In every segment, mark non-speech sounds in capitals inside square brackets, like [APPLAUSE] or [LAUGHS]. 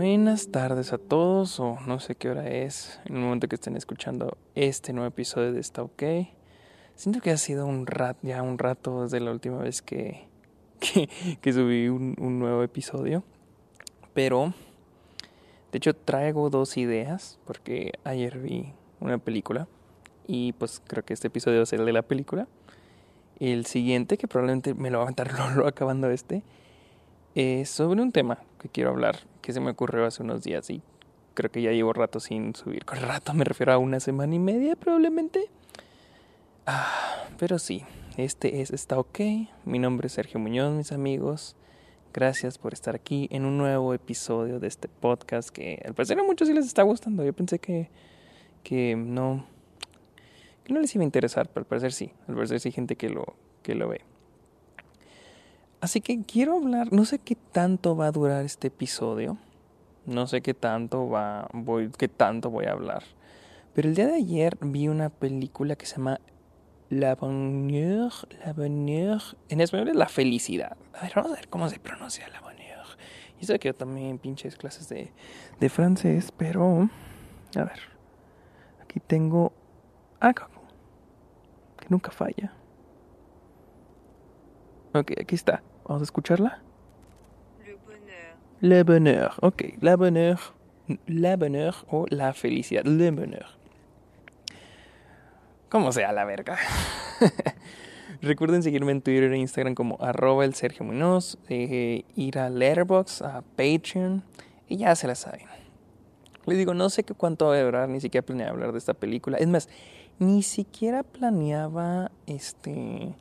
Buenas tardes a todos, o no sé qué hora es, en el momento que estén escuchando este nuevo episodio de Está OK. Siento que ha sido un rato, ya un rato desde la última vez que, [LAUGHS] que, subí un, nuevo episodio. Pero, de hecho, traigo dos ideas, porque ayer vi una película, y pues creo que este episodio ser el de la película. El siguiente, que probablemente me lo va a aventar [LAUGHS] lo acabando este, es sobre un tema que quiero hablar, que se me ocurrió hace unos días y creo que ya llevo rato sin subir. Con rato me refiero a una semana y media probablemente. Ah, pero sí, este es Está OK. Mi nombre es Sergio Muñoz, mis amigos. Gracias por estar aquí en un nuevo episodio de este podcast que al parecer a muchos sí les está gustando. Yo pensé que, que no que no les iba a interesar, pero al parecer sí. Al parecer sí hay gente que lo, que lo ve. Así que quiero hablar, no sé qué tanto va a durar este episodio, no sé qué tanto va, voy, qué tanto voy a hablar. Pero el día de ayer vi una película que se llama La Bonheur, La Bonheur, en español es La Felicidad. A ver, vamos a ver cómo se pronuncia La Bonheur. Y sé que yo también pinches clases de, de francés, pero a ver, aquí tengo, ah, que nunca falla. Ok, aquí está. Vamos a escucharla. Le bonheur. Le bonheur. Ok, la bonheur. La bonheur o la felicidad. Le bonheur. Como sea la verga. [LAUGHS] Recuerden seguirme en Twitter e Instagram como arroba el Sergio Muñoz, eh, ir a Letterboxd, a Patreon, y ya se la saben. Les digo, no sé qué cuánto va a durar, ni siquiera planeaba hablar de esta película. Es más, ni siquiera planeaba este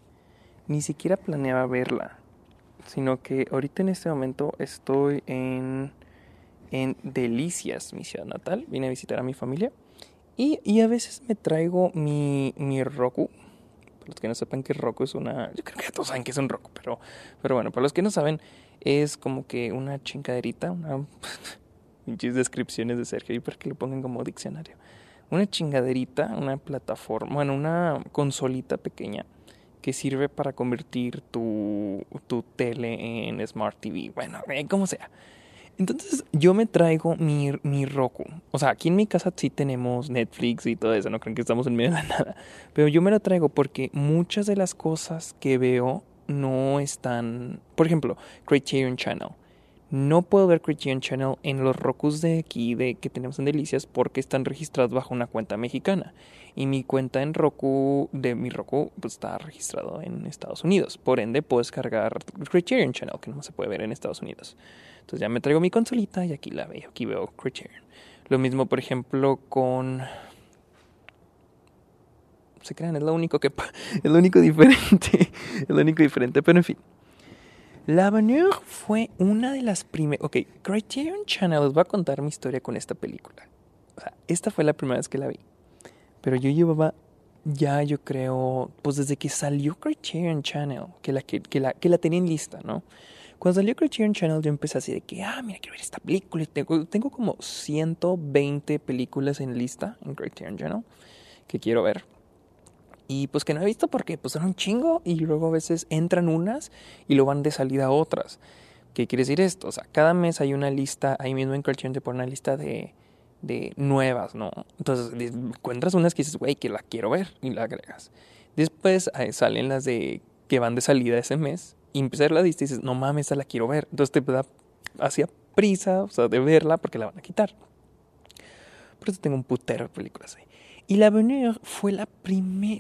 ni siquiera planeaba verla, sino que ahorita en este momento estoy en, en Delicias, mi ciudad natal. Vine a visitar a mi familia y, y a veces me traigo mi, mi Roku. Para los que no sepan que Roku es una... Yo creo que todos saben que es un Roku, pero, pero bueno, para los que no saben, es como que una chingaderita, una... [LAUGHS] muchas descripciones de Sergio y para que lo pongan como diccionario. Una chingaderita, una plataforma, bueno, una consolita pequeña que sirve para convertir tu, tu tele en Smart TV. Bueno, eh, como sea. Entonces yo me traigo mi, mi Roku. O sea, aquí en mi casa sí tenemos Netflix y todo eso, no creen que estamos en medio de la nada. Pero yo me lo traigo porque muchas de las cosas que veo no están... Por ejemplo, Criterion Channel. No puedo ver Criterion Channel en los Rokus de aquí de, que tenemos en Delicias porque están registrados bajo una cuenta mexicana. Y mi cuenta en Roku, de mi Roku, pues está registrado en Estados Unidos. Por ende, puedo descargar Criterion Channel, que no se puede ver en Estados Unidos. Entonces ya me traigo mi consolita y aquí la veo. Aquí veo Criterion. Lo mismo, por ejemplo, con se crean, es lo único que [LAUGHS] es lo único diferente, [LAUGHS] es lo único diferente, pero en fin. La Bonheur fue una de las primeras. Ok, Criterion Channel les va a contar mi historia con esta película. O sea, esta fue la primera vez que la vi. Pero yo llevaba ya, yo creo, pues desde que salió Criterion Channel, que la, que, la, que la tenían lista, ¿no? Cuando salió Criterion Channel yo empecé así de que, ah, mira, quiero ver esta película. Tengo, tengo como 120 películas en lista en Criterion Channel que quiero ver. Y pues que no he visto porque pues son un chingo y luego a veces entran unas y lo van de salida a otras. ¿Qué quiere decir esto? O sea, cada mes hay una lista, ahí mismo en Criterion te pone una lista de, de nuevas, ¿no? Entonces encuentras unas que dices, güey, que la quiero ver y la agregas. Después salen las de que van de salida ese mes y empiezas la lista y dices, no mames, esa la quiero ver. Entonces te da hacia prisa, o sea, de verla porque la van a quitar. Por eso tengo un putero de películas ahí. Y La Bonheur fue, la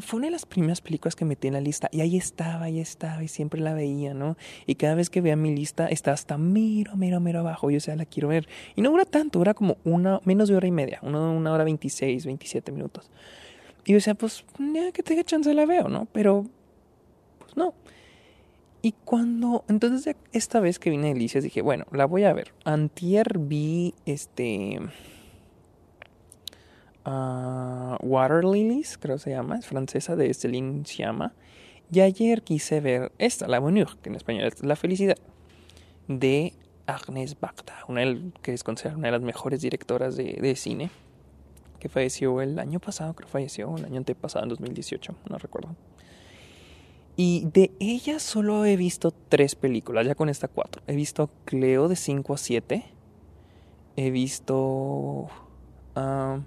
fue una de las primeras películas que metí en la lista. Y ahí estaba, ahí estaba, y siempre la veía, ¿no? Y cada vez que veía mi lista, está hasta mero, mero, mero abajo. Yo, o sea, la quiero ver. Y no dura tanto, dura como una, menos de hora y media, una, una hora 26, 27 minutos. Y yo decía, pues, ya que tenga chance la veo, ¿no? Pero, pues no. Y cuando, entonces esta vez que vine a Delicias dije, bueno, la voy a ver. Antier vi, este Water Lilies, creo se llama, es francesa, de Céline Sciamma. Y ayer quise ver esta, La Bonheur, que en español es La Felicidad, de Agnes Bacta, una que es considerada una de las mejores directoras de, cine, que falleció el año pasado, creo que falleció, el año antepasado, en 2018, no recuerdo. Y de ella solo he visto tres películas, ya con esta cuatro. He visto Cleo de 5 a 7, He visto um,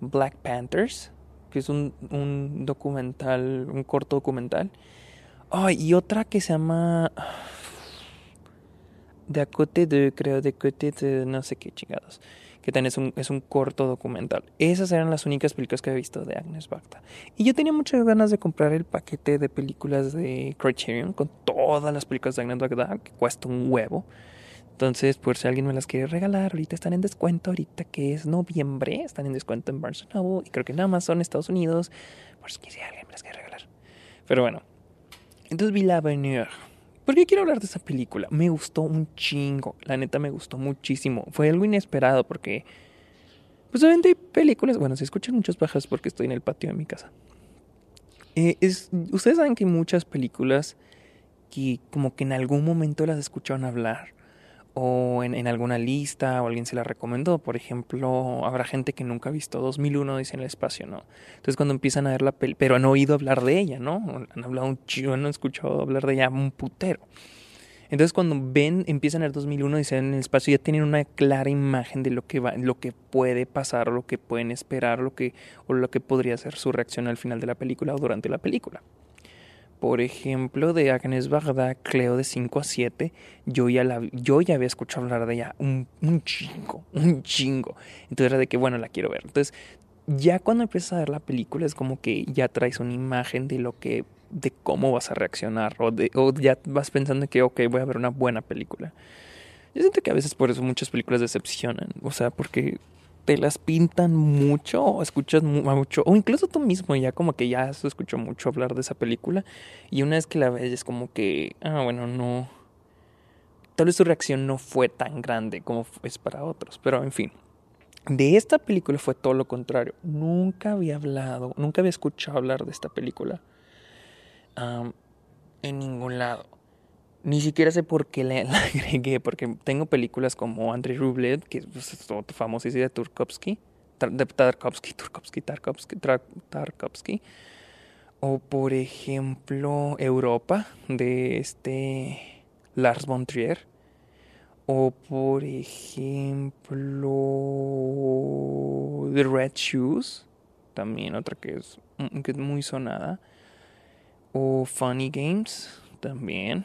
Black Panthers, que es un, un documental, un corto documental. Oh, y otra que se llama [SIGHS] De Acote de, creo, de Acote no sé qué chingados. Que también es un, es un corto documental. Esas eran las únicas películas que he visto de Agnes Bacta. Y yo tenía muchas ganas de comprar el paquete de películas de Criterion con todas las películas de Agnes Bacta, que cuesta un huevo. Entonces, por si alguien me las quiere regalar, ahorita están en descuento, ahorita que es noviembre, están en descuento en Barnes Noble y creo que en Amazon, Estados Unidos, por si alguien me las quiere regalar. Pero bueno, entonces vi La Venue. ¿Por qué quiero hablar de esa película? Me gustó un chingo, la neta me gustó muchísimo. Fue algo inesperado porque, pues hay películas, bueno, se escuchan muchas bajas porque estoy en el patio de mi casa. Eh, es, ustedes saben que hay muchas películas que como que en algún momento las escucharon hablar o en, alguna lista o alguien se la recomendó. Por ejemplo, habrá gente que nunca ha visto 2001 dice en el espacio, ¿no? Entonces cuando empiezan a ver la peli, pero han oído hablar de ella, ¿no? Han hablado un chido, han escuchado hablar de ella un putero. Entonces cuando ven, empiezan a ver 2001 dicen en el espacio ya tienen una clara imagen de lo que va, lo que puede pasar, lo que pueden esperar, lo que o lo que podría ser su reacción al final de la película o durante la película. Por ejemplo, de Agnes Bagdad, Cleo de 5 a 7, yo ya, la, yo ya había escuchado hablar de ella un, un chingo, un chingo. Entonces era de que, bueno, la quiero ver. Entonces, ya cuando empiezas a ver la película es como que ya traes una imagen de lo que, de cómo vas a reaccionar o, de, o ya vas pensando que, ok, voy a ver una buena película. Yo siento que a veces por eso muchas películas decepcionan, o sea, porque te las pintan mucho o escuchas mucho o incluso tú mismo ya como que ya se escuchó mucho hablar de esa película y una vez que la ves es como que ah bueno no tal vez su reacción no fue tan grande como es para otros pero en fin de esta película fue todo lo contrario nunca había hablado nunca había escuchado hablar de esta película en ningún lado ni siquiera sé por qué [LAUGHS] la, agregué, porque tengo películas como Andrei Rublev, que pues, es famosísima de Turkovsky, de Tarkovsky, Turkovsky, Tarkovsky, Tarkovsky, o por ejemplo Europa, de este Lars von Trier, o por ejemplo The Red Shoes, también otra que es, que es muy sonada, o Funny Games, también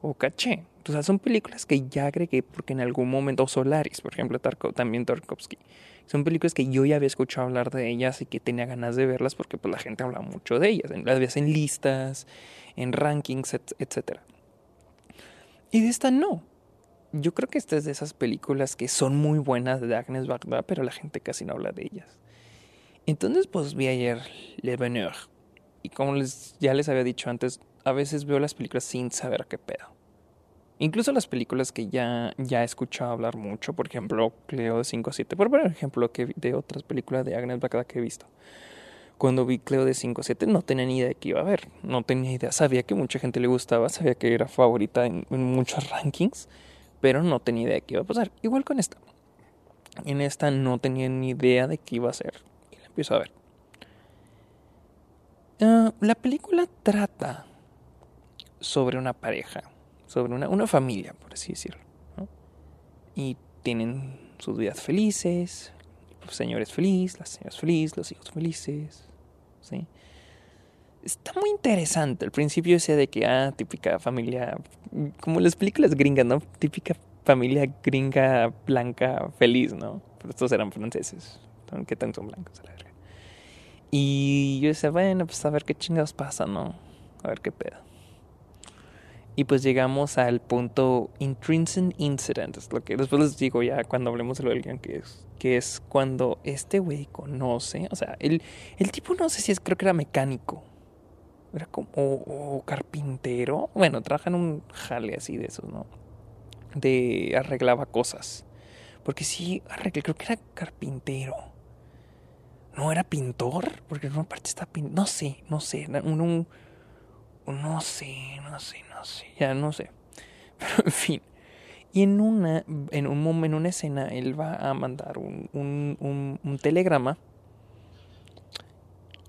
o caché. O sea, son películas que ya agregué porque en algún momento, o Solaris, por ejemplo, también Tarkovsky. Son películas que yo ya había escuchado hablar de ellas y que tenía ganas de verlas porque pues, la gente habla mucho de ellas. Las ves en listas, en rankings, etc. Y de esta no. Yo creo que esta es de esas películas que son muy buenas de Agnes Bagdad, pero la gente casi no habla de ellas. Entonces, pues vi ayer Le Bonheur. Y como les, ya les había dicho antes, a veces veo las películas sin saber qué pedo. Incluso las películas que ya, ya he escuchado hablar mucho, por ejemplo, Cleo de 5 a 7, por ejemplo, que de otras películas de Agnes Bacda que he visto. Cuando vi Cleo de 5 a 7 no tenía ni idea de qué iba a ver, no tenía idea, sabía que mucha gente le gustaba, sabía que era favorita en, en muchos rankings, pero no tenía idea de qué iba a pasar. Igual con esta. En esta no tenía ni idea de qué iba a ser y la empiezo a ver. Uh, la película trata sobre una pareja, sobre una, una familia, por así decirlo. Y tienen sus vidas felices, los señores felices, las señoras felices, los hijos felices. ¿sí? Está muy interesante. Al principio decía de que, ah, típica familia, como las películas gringas, ¿no? Típica familia gringa blanca feliz, ¿no? Pero estos eran franceses. ¿Qué tan son blancos? La. Y yo decía, bueno, pues a ver qué chingados pasa, ¿no? A ver qué pedo. Y pues llegamos al punto intrinsic incident, es lo que después les digo ya cuando hablemos de lo del guion, que es, que es cuando este güey conoce, o sea, el, el tipo no sé si es, creo que era mecánico, era como, o, o carpintero, bueno, trabaja en un jale así de esos, ¿no? De arreglaba cosas, porque sí, arreglé, creo que era carpintero. No era pintor, porque en una parte está pintando, no sé, no sé, no sé, no sé, no sé, ya no sé. [LAUGHS] Pero en fin. Y en una, en un en una escena, él va a mandar un, un, telegrama.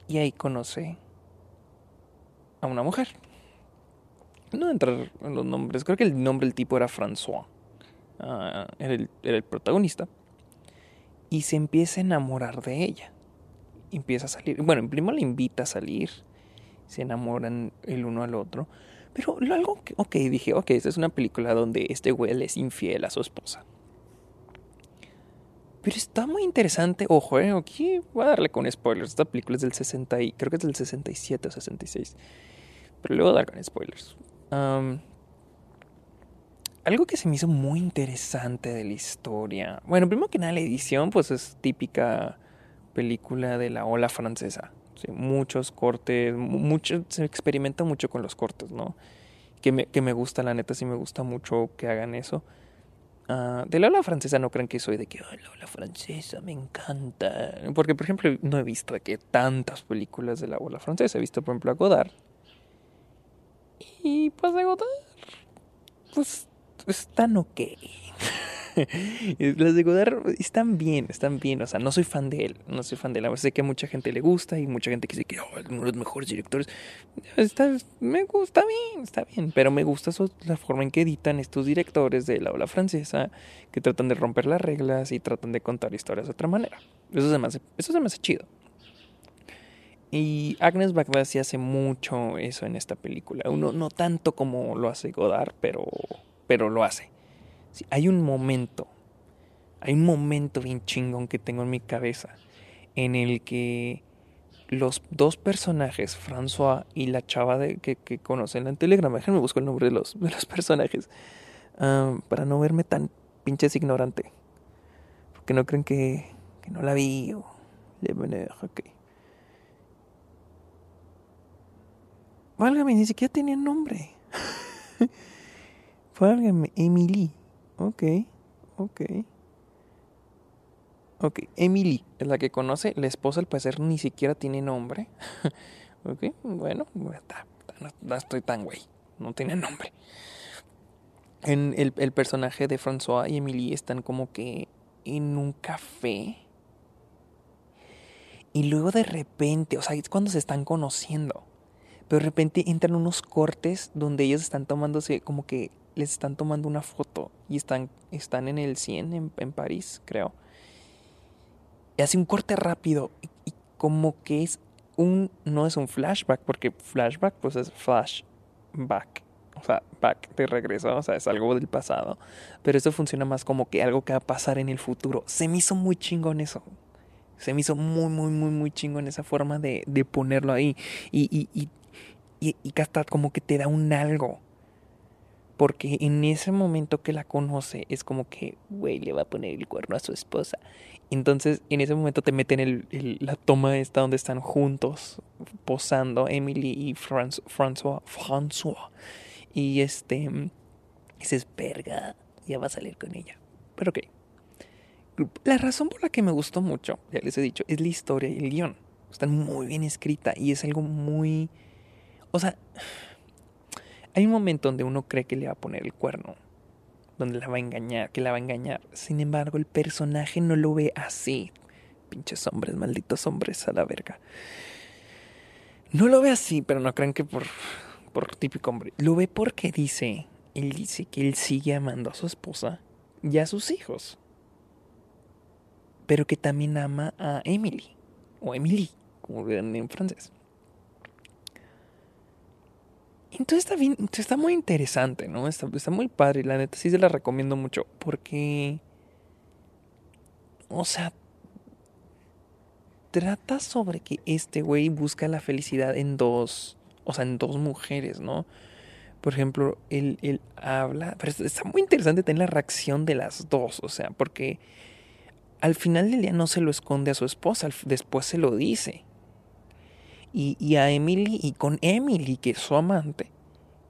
Y ahí conoce a una mujer. No entrar en los nombres, creo que el nombre del tipo era François. ah, era, el, era el protagonista, y se empieza a enamorar de ella. Empieza a salir, bueno, primero le invita a salir, se enamoran el uno al otro. Pero algo que, ok, dije, ok, esta es una película donde este güey le es infiel a su esposa. Pero está muy interesante, ojo, eh, aquí voy a darle con spoilers. Esta película es del 60 y creo que es del 67 o 66. Pero le voy a dar con spoilers. algo que se me hizo muy interesante de la historia. Bueno, primero que nada, la edición, pues es típica película de la ola francesa. Muchos cortes, mucho, se experimenta mucho con los cortes, ¿no? Que me, que me gusta, la neta, sí me gusta mucho que hagan eso. Ah, de la ola francesa no crean que soy de que la ola francesa me encanta. Porque, por ejemplo, no he visto que tantas películas de la ola francesa. He visto, por ejemplo, a Godard. Y pues de Godard, pues están ok. [LAUGHS] Las de Godard están bien, están bien. O sea, no soy fan de él. No soy fan de él. Sé que a mucha gente le gusta y mucha gente que dice que oh, uno de los mejores directores. Está, me gusta bien, está bien. Pero me gusta la forma en que editan estos directores de la ola francesa que tratan de romper las reglas y tratan de contar historias de otra manera. Eso se me hace, eso se me chido. Y Agnes Bagdad sí hace mucho eso en esta película. Uno, no tanto como lo hace Godard, pero, pero lo hace hay un momento, hay un momento bien chingón que tengo en mi cabeza en el que los dos personajes, François y la chava de, que, conocen en Telegram, déjenme buscar el nombre de los, de los personajes, ah, para no verme tan pinches ignorante. Porque no creen que, que no la vi o le ok. Válgame, ni siquiera tenía nombre. [LAUGHS] Válgame, Emily. Ok, ok. Ok, Emily es la que conoce. La esposa, al parecer, ni siquiera tiene nombre. [LAUGHS] ok, bueno, no, estoy tan güey. No tiene nombre. En el, el personaje de François y Emily están como que en un café. Y luego de repente, o sea, es cuando se están conociendo. Pero de repente entran unos cortes donde ellos están tomándose como que les están tomando una foto y están, están en el 100 en, en París, creo. Y hace un corte rápido y, como que es un, no es un flashback, porque flashback pues es flashback. O sea, back de regreso, o sea, es algo del pasado. Pero eso funciona más como que algo que va a pasar en el futuro. Se me hizo muy chingón eso. Se me hizo muy, muy, muy, muy chingón esa forma de, de ponerlo ahí. Y, y, y, y, y hasta como que te da un algo porque en ese momento que la conoce es como que, güey, le va a poner el cuerno a su esposa. Entonces, en ese momento te meten el, la toma esta donde están juntos, posando, Emily y François. François. Y este, dices, verga, ya va a salir con ella. Pero ok. La razón por la que me gustó mucho, ya les he dicho, es la historia y el guion. Están muy bien escrita y es algo muy... O sea, hay un momento donde uno cree que le va a poner el cuerno, donde la va a engañar, que la va a engañar. Sin embargo, el personaje no lo ve así. Pinches hombres, malditos hombres a la verga. No lo ve así, pero no crean que por, por típico hombre. Lo ve porque dice, él dice que él sigue amando a su esposa y a sus hijos. Pero que también ama a Emily, o Emily, como ven en francés. Entonces está bien, está muy interesante, ¿no? Está, está muy padre, la neta sí se la recomiendo mucho porque, o sea, trata sobre que este güey busca la felicidad en dos, o sea, en dos mujeres, ¿no? Por ejemplo, él, él habla, pero está muy interesante tener la reacción de las dos, o sea, porque al final del día no se lo esconde a su esposa, después se lo dice y, a Emily y con Emily, que es su amante,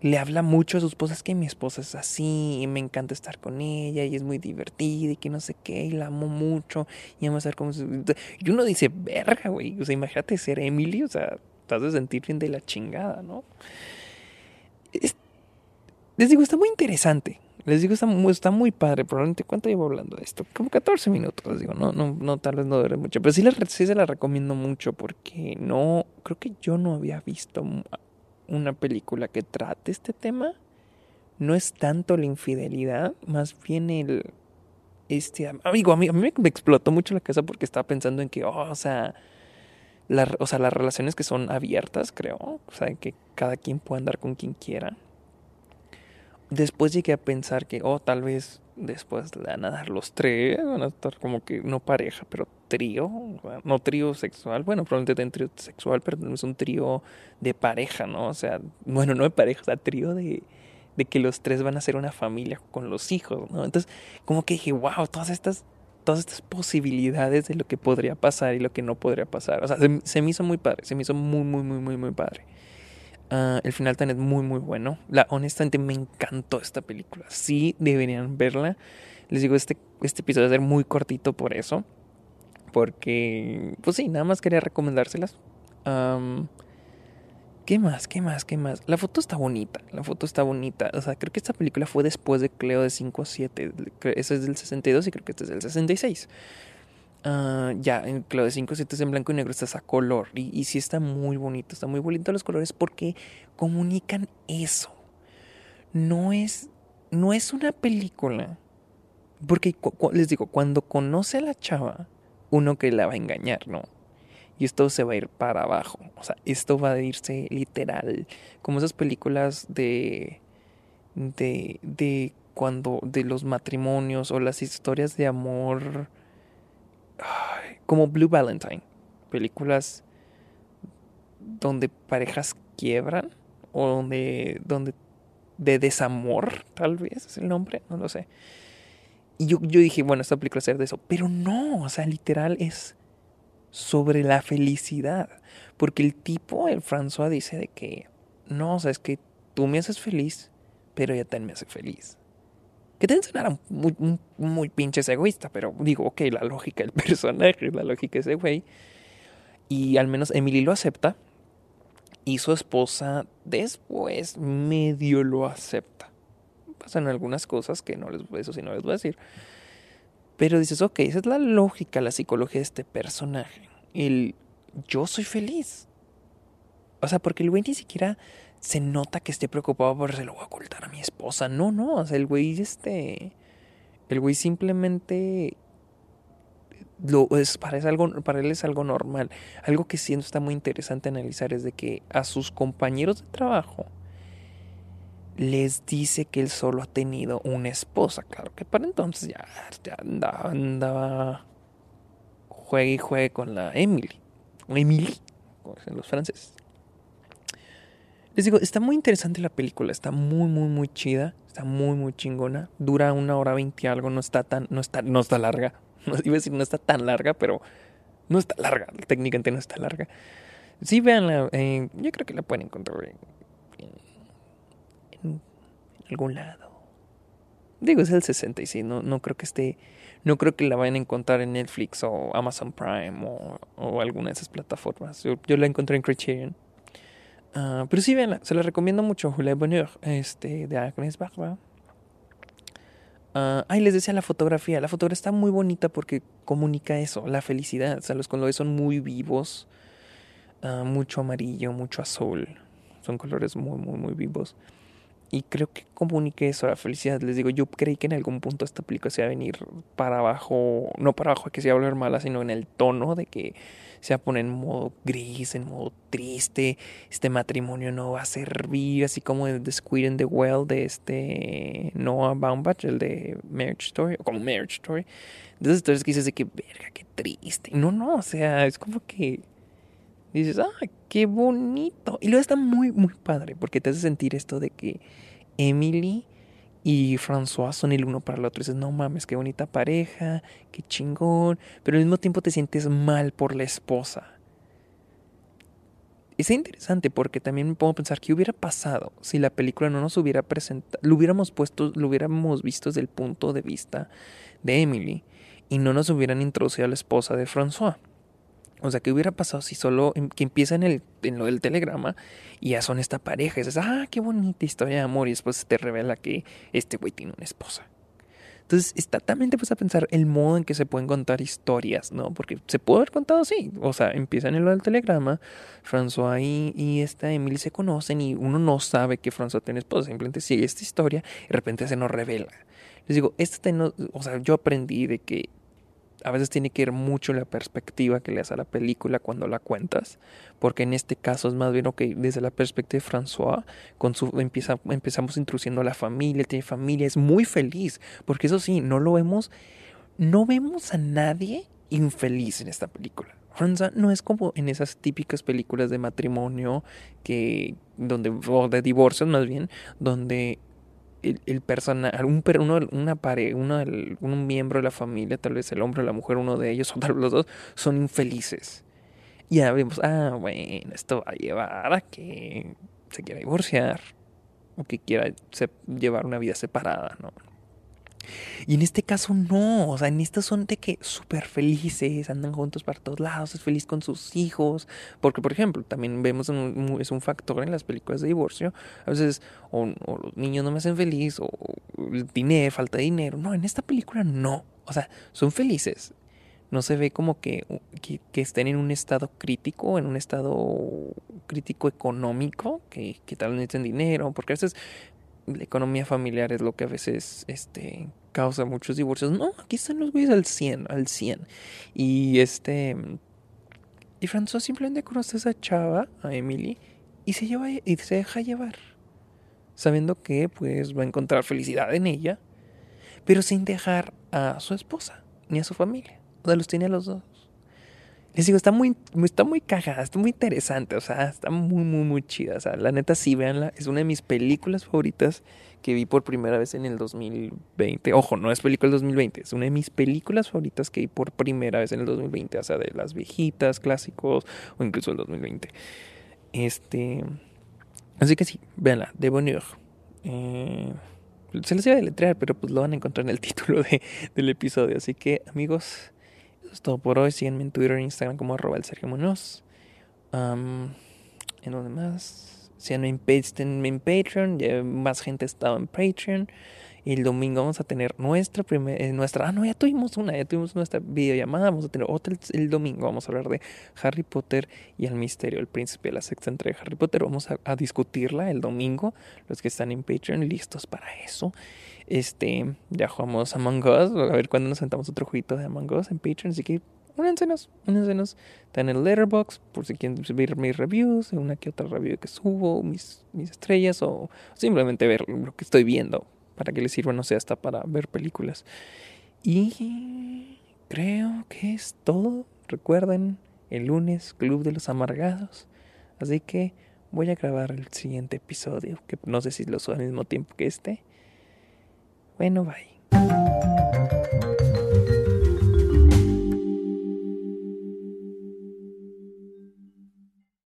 le habla mucho a sus esposas que mi esposa es así y me encanta estar con ella y es muy divertida y que no sé qué y la amo mucho y vamos a ver cómo y uno dice verga güey o sea imagínate ser Emily o sea estás de sentir bien de la chingada no les digo está muy interesante les digo, está muy, está muy padre. Probablemente, ¿cuánto llevo hablando de esto? Como 14 minutos, les digo. No, no, no, tal vez no dure mucho. Pero sí, sí se la recomiendo mucho porque no, creo que yo no había visto una película que trate este tema no es tanto la infidelidad, más bien el... Este, amigo, a mí, a mí me explotó mucho la cabeza porque estaba pensando en que, oh, o sea, o sea, las relaciones que son abiertas, creo, o sea, que cada quien puede andar con quien quiera. Después llegué a pensar que, oh, tal vez después le van a dar los tres, van a estar como que no pareja, pero trío, no trío sexual, bueno, probablemente en trío sexual, pero es un trío de pareja, ¿no? O sea, bueno, no de pareja, o sea, trío de, de que los tres van a ser una familia con los hijos, ¿no? Entonces, como que dije, wow, todas estas todas estas posibilidades de lo que podría pasar y lo que no podría pasar. O sea, se, me hizo muy padre, se me hizo muy, muy, muy, muy, muy padre. Uh, el final también es muy, muy bueno. La, honestamente me encantó esta película. Sí, deberían verla. Les digo, este, este episodio va a ser muy cortito por eso. Porque, pues sí, nada más quería recomendárselas. ¿Qué más? ¿Qué más? ¿Qué más? La foto está bonita. La foto está bonita. O sea, creo que esta película fue después de Cleo de 5 a 7. Esa es del 62 y creo que este es del 66. Uh, ya, en Cleo de 5 a 7 es en blanco y negro. Está a color. Y, y sí está muy bonito. Está muy bonito los colores porque comunican eso. No es, no es una película. Porque les digo, cuando conoce a la chava, uno que la va a engañar, ¿no? y esto se va a ir para abajo. O sea, esto va a irse literal. Como esas películas de. de. de cuando. de los matrimonios o las historias de amor. Como Blue Valentine. Películas donde parejas quiebran. O donde. donde. de desamor, tal vez es el nombre, no lo sé. Y yo, yo dije, bueno, esta película ser de eso. Pero no, o sea, literal es sobre la felicidad. Porque el tipo, el François, dice de que, no, o sea, es que tú me haces feliz, pero ella también me hace feliz. Que sonara muy, muy, muy pinches egoísta, pero digo, ok, la lógica del [LAUGHS] personaje, la lógica de ese güey. Y al menos Emily lo acepta. Y su esposa después medio lo acepta. Pasan algunas cosas que no les, eso sí no les voy a decir. Pero dices, ok, esa es la lógica, la psicología de este personaje. El yo soy feliz. O sea, porque el güey ni siquiera se nota que esté preocupado por se lo voy a ocultar a mi esposa. No, no. O sea, el güey, este. El güey simplemente. Lo, es, para, algo, él es algo normal. Algo que siento está muy interesante analizar es de que a sus compañeros de trabajo les dice que él solo ha tenido una esposa. Claro que para entonces ya, andaba, andaba juegue y juegue con la Emily. Emily, como dicen los franceses. Les digo, está muy interesante la película, está muy, muy, muy chida, está muy, muy chingona. Dura una hora veinte algo, no está tan, no está, no está larga. [LAUGHS] No iba a decir no está tan larga, pero no está larga, técnicamente no está larga. Sí, véanla, eh, yo creo que la pueden encontrar en algún lado. Digo, es el 66, no, no creo que esté, no creo que la vayan a encontrar en Netflix o Amazon Prime o, alguna de esas plataformas. Yo, la encontré en Criterion. Uh, pero sí, véanla, se la recomiendo mucho, Julia Bonheur, este, de Agnes Barba. Uh, ay, les decía la fotografía. La fotografía está muy bonita porque comunica eso, la felicidad. O sea, los colores son muy vivos. Uh, mucho amarillo, mucho azul. Son colores muy, muy, muy vivos. Y creo que comunique eso, la felicidad. Les digo, yo creí que en algún punto esta película se iba a venir para abajo, no para abajo, que se iba a volver mala, sino en el tono de que se va a poner en modo gris, en modo triste. Este matrimonio no va a servir, así como el The Squid and the Well de este Noah Baumbach, el de Marriage Story, o como Marriage Story. De esas historias que dices de que, verga, qué triste. No, no, o sea, es como que dices, ah, qué bonito. Y luego está muy, muy padre, porque te hace sentir esto de que Emily y François son el uno para el otro. Y dices, no mames, qué bonita pareja, qué chingón. Pero al mismo tiempo te sientes mal por la esposa. Es interesante porque también me pongo a pensar qué hubiera pasado si la película no nos hubiera presentado, lo hubiéramos puesto, lo hubiéramos visto desde el punto de vista de Emily y no nos hubieran introducido a la esposa de François. O sea, ¿qué hubiera pasado si solo em, que empieza en, el, en lo del telegrama y ya son esta pareja? Y dices, ah, qué bonita historia de amor. Y después te revela que este güey tiene una esposa. Entonces, está, también te puedes a pensar el modo en que se pueden contar historias, ¿no? Porque se puede haber contado así. O sea, empiezan en lo del telegrama, François y, y esta Emily se conocen y uno no sabe que François tiene esposa, simplemente sigue esta historia y de repente se nos revela. Les digo, este no, o sea, yo aprendí de que a veces tiene que ir mucho la perspectiva que le das a la película cuando la cuentas, porque en este caso es más bien que desde la perspectiva de François, con su, empieza, empezamos introduciendo a la familia, tiene familia, es muy feliz, porque eso sí, no lo vemos, no vemos a nadie infeliz en esta película. François no es como en esas típicas películas de matrimonio que donde o de divorcios más bien donde el, el personal, un, uno, una pareja, uno un miembro de la familia, tal vez el hombre o la mujer, uno de ellos, [LAUGHS] o tal vez los dos, son infelices. Y ya vemos, ah, bueno, esto va a llevar a que se quiera divorciar o que quiera llevar una vida separada, ¿no? Y en este caso no, o sea, en estos son de que súper felices, andan juntos para todos lados, es feliz con sus hijos, porque por ejemplo, también vemos, un, es un factor en las películas de divorcio, a veces o, los niños no me hacen feliz, o dinero, falta de dinero, no, en esta película no, o sea, son felices, no se ve como que, que, que, estén en un estado crítico, en un estado crítico económico, que, que tal vez necesiten dinero, porque a veces la economía familiar es lo que a veces este, causa muchos divorcios. No, aquí están los güeyes al 100, al 100. Y este... Y François simplemente conoce a esa chava, a Emily, y se, lleva, y se deja llevar. Sabiendo que pues va a encontrar felicidad en ella, pero sin dejar a su esposa ni a su familia. O sea, los tiene a los dos. Les digo, está muy, está muy cagada, está muy interesante, o sea, está muy, muy, muy chida. O sea, la neta sí, véanla, es una de mis películas favoritas que vi por primera vez en el 2020. Ojo, no es película del 2020, es una de mis películas favoritas que vi por primera vez en el 2020, o sea, de las viejitas, clásicos o incluso el 2020. Este. Así que sí, véanla, de Bonheur. Eh, se les iba a deletrear, pero pues lo van a encontrar en el [LAUGHS] título de, del episodio. Así que, amigos es todo por hoy. Síganme en Twitter e Instagram como arroba el Sergio Munoz. en donde más. Síganme en, en Patreon. Ya más gente ha estado en Patreon. El domingo vamos a tener nuestra primera, eh, nuestra, ah no, ya tuvimos una, ya tuvimos nuestra videollamada, vamos a tener otra el, domingo, vamos a hablar de Harry Potter y el misterio, el príncipe de la sexta entrega de Harry Potter, vamos a, discutirla el domingo, los que están en Patreon listos para eso. Este, ya jugamos Among Us. A ver cuándo nos sentamos otro jueguito de Among Us en Patreon. Así que únensenos, únensenos. Está en el Letterboxd por si quieren ver mis reviews, una que otra review que subo, mis, mis estrellas o simplemente ver lo que estoy viendo para que les sirva, no sé, hasta para ver películas. Y creo que es todo. Recuerden, el lunes, Club de los Amargados. Así que voy a grabar el siguiente episodio, que no sé si lo subo al mismo tiempo que este. Bueno, bye.